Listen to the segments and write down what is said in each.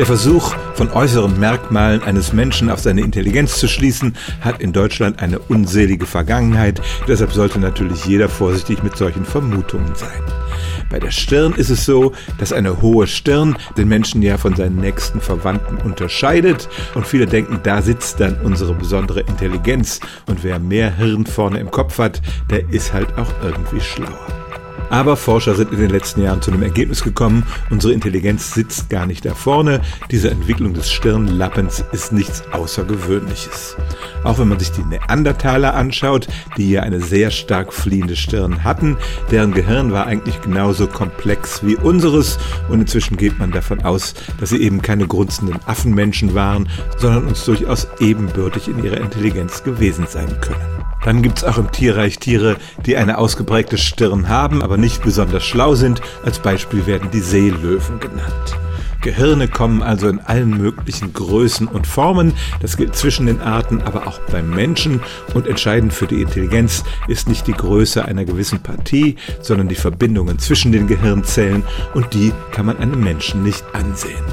Der Versuch, von äußeren Merkmalen eines Menschen auf seine Intelligenz zu schließen, hat in Deutschland eine unselige Vergangenheit. Deshalb sollte natürlich jeder vorsichtig mit solchen Vermutungen sein. Bei der Stirn ist es so, dass eine hohe Stirn den Menschen ja von seinen nächsten Verwandten unterscheidet und viele denken, da sitzt dann unsere besondere Intelligenz und wer mehr Hirn vorne im Kopf hat, der ist halt auch irgendwie schlauer. Aber Forscher sind in den letzten Jahren zu dem Ergebnis gekommen, unsere Intelligenz sitzt gar nicht da vorne. Diese Entwicklung des Stirnlappens ist nichts Außergewöhnliches. Auch wenn man sich die Neandertaler anschaut, die ja eine sehr stark fliehende Stirn hatten, deren Gehirn war eigentlich genauso komplex wie unseres und inzwischen geht man davon aus, dass sie eben keine grunzenden Affenmenschen waren, sondern uns durchaus ebenbürtig in ihrer Intelligenz gewesen sein können. Dann gibt's auch im Tierreich Tiere, die eine ausgeprägte Stirn haben, aber nicht besonders schlau sind. Als Beispiel werden die Seelöwen genannt. Gehirne kommen also in allen möglichen Größen und Formen. Das gilt zwischen den Arten, aber auch beim Menschen. Und entscheidend für die Intelligenz ist nicht die Größe einer gewissen Partie, sondern die Verbindungen zwischen den Gehirnzellen. Und die kann man einem Menschen nicht ansehen.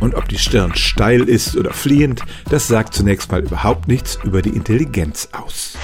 Und ob die Stirn steil ist oder fliehend, das sagt zunächst mal überhaupt nichts über die Intelligenz aus.